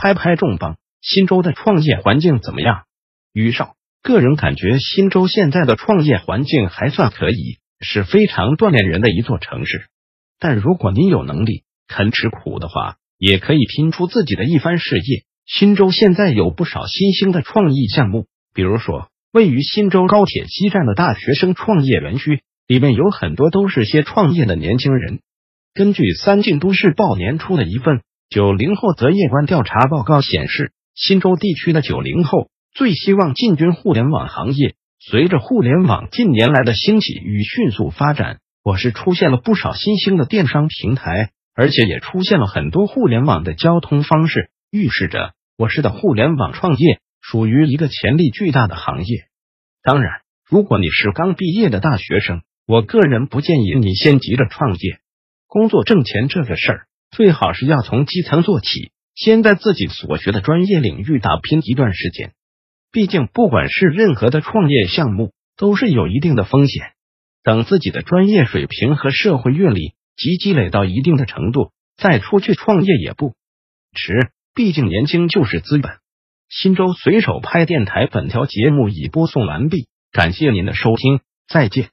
拍拍重磅，新州的创业环境怎么样？于少，个人感觉新州现在的创业环境还算可以，是非常锻炼人的一座城市。但如果您有能力、肯吃苦的话，也可以拼出自己的一番事业。新州现在有不少新兴的创意项目，比如说位于新州高铁西站的大学生创业园区，里面有很多都是些创业的年轻人。根据三晋都市报年初的一份九零后择业观调查报告显示，新州地区的九零后最希望进军互联网行业。随着互联网近年来的兴起与迅速发展，我市出现了不少新兴的电商平台。而且也出现了很多互联网的交通方式，预示着我市的互联网创业属于一个潜力巨大的行业。当然，如果你是刚毕业的大学生，我个人不建议你先急着创业。工作挣钱这个事儿，最好是要从基层做起，先在自己所学的专业领域打拼一段时间。毕竟，不管是任何的创业项目，都是有一定的风险。等自己的专业水平和社会阅历。及积累到一定的程度，再出去创业也不迟。毕竟年轻就是资本。新州随手拍电台本条节目已播送完毕，感谢您的收听，再见。